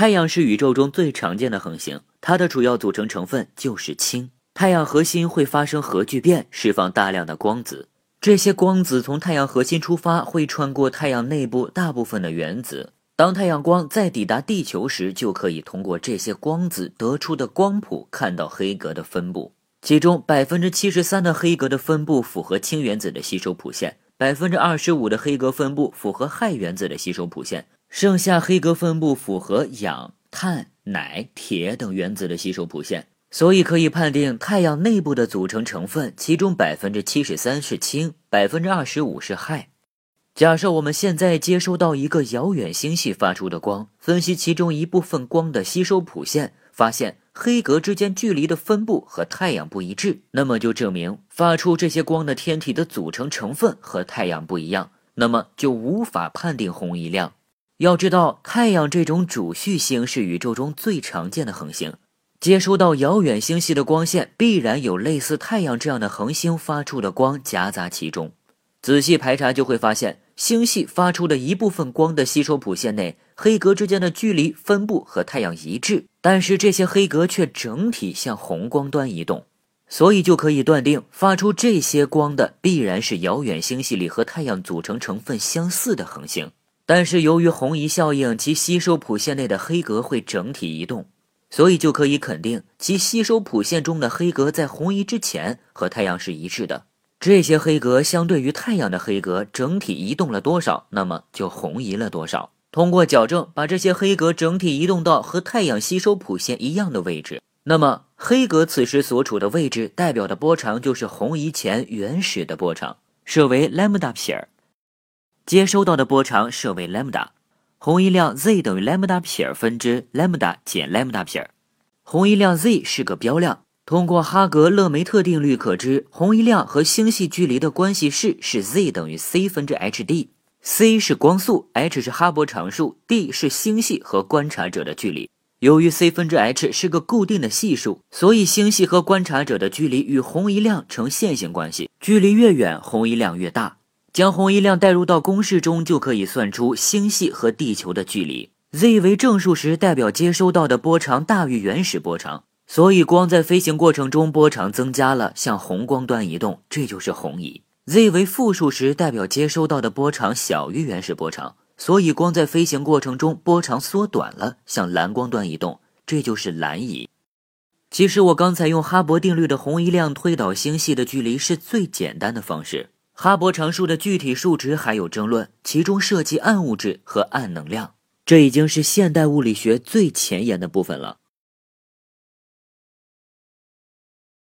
太阳是宇宙中最常见的恒星，它的主要组成成分就是氢。太阳核心会发生核聚变，释放大量的光子。这些光子从太阳核心出发，会穿过太阳内部大部分的原子。当太阳光在抵达地球时，就可以通过这些光子得出的光谱看到黑格的分布。其中百分之七十三的黑格的分布符合氢原子的吸收谱线，百分之二十五的黑格分布符合氦原子的吸收谱线，剩下黑格分布符合氧、碳、氖、铁等原子的吸收谱线。所以可以判定太阳内部的组成成分，其中百分之七十三是氢，百分之二十五是氦。假设我们现在接收到一个遥远星系发出的光，分析其中一部分光的吸收谱线，发现。黑格之间距离的分布和太阳不一致，那么就证明发出这些光的天体的组成成分和太阳不一样，那么就无法判定红移量。要知道，太阳这种主序星是宇宙中最常见的恒星，接收到遥远星系的光线，必然有类似太阳这样的恒星发出的光夹杂其中。仔细排查就会发现，星系发出的一部分光的吸收谱线内，黑格之间的距离分布和太阳一致。但是这些黑格却整体向红光端移动，所以就可以断定，发出这些光的必然是遥远星系里和太阳组成成分相似的恒星。但是由于红移效应，其吸收谱线内的黑格会整体移动，所以就可以肯定，其吸收谱线中的黑格在红移之前和太阳是一致的。这些黑格相对于太阳的黑格整体移动了多少，那么就红移了多少。通过矫正，把这些黑格整体移动到和太阳吸收谱线一样的位置，那么黑格此时所处的位置代表的波长就是红移前原始的波长，设为 lambda 撇儿。接收到的波长设为 lambda，红移量 z 等于 lambda 撇分之 lambda 减 lambda 撇儿。红移量 z 是个标量。通过哈格勒梅特定律可知，红移量和星系距离的关系式是 z 等于 c 分之 h d。c 是光速，h 是哈勃常数，d 是星系和观察者的距离。由于 c 分之 h 是个固定的系数，所以星系和观察者的距离与红移量呈线性关系，距离越远，红移量越大。将红移量代入到公式中，就可以算出星系和地球的距离。z 为正数时，代表接收到的波长大于原始波长，所以光在飞行过程中波长增加了，向红光端移动，这就是红移。z 为负数时，代表接收到的波长小于原始波长，所以光在飞行过程中波长缩短了，向蓝光端移动，这就是蓝移。其实我刚才用哈勃定律的红移量推导星系的距离是最简单的方式。哈勃常数的具体数值还有争论，其中涉及暗物质和暗能量，这已经是现代物理学最前沿的部分了。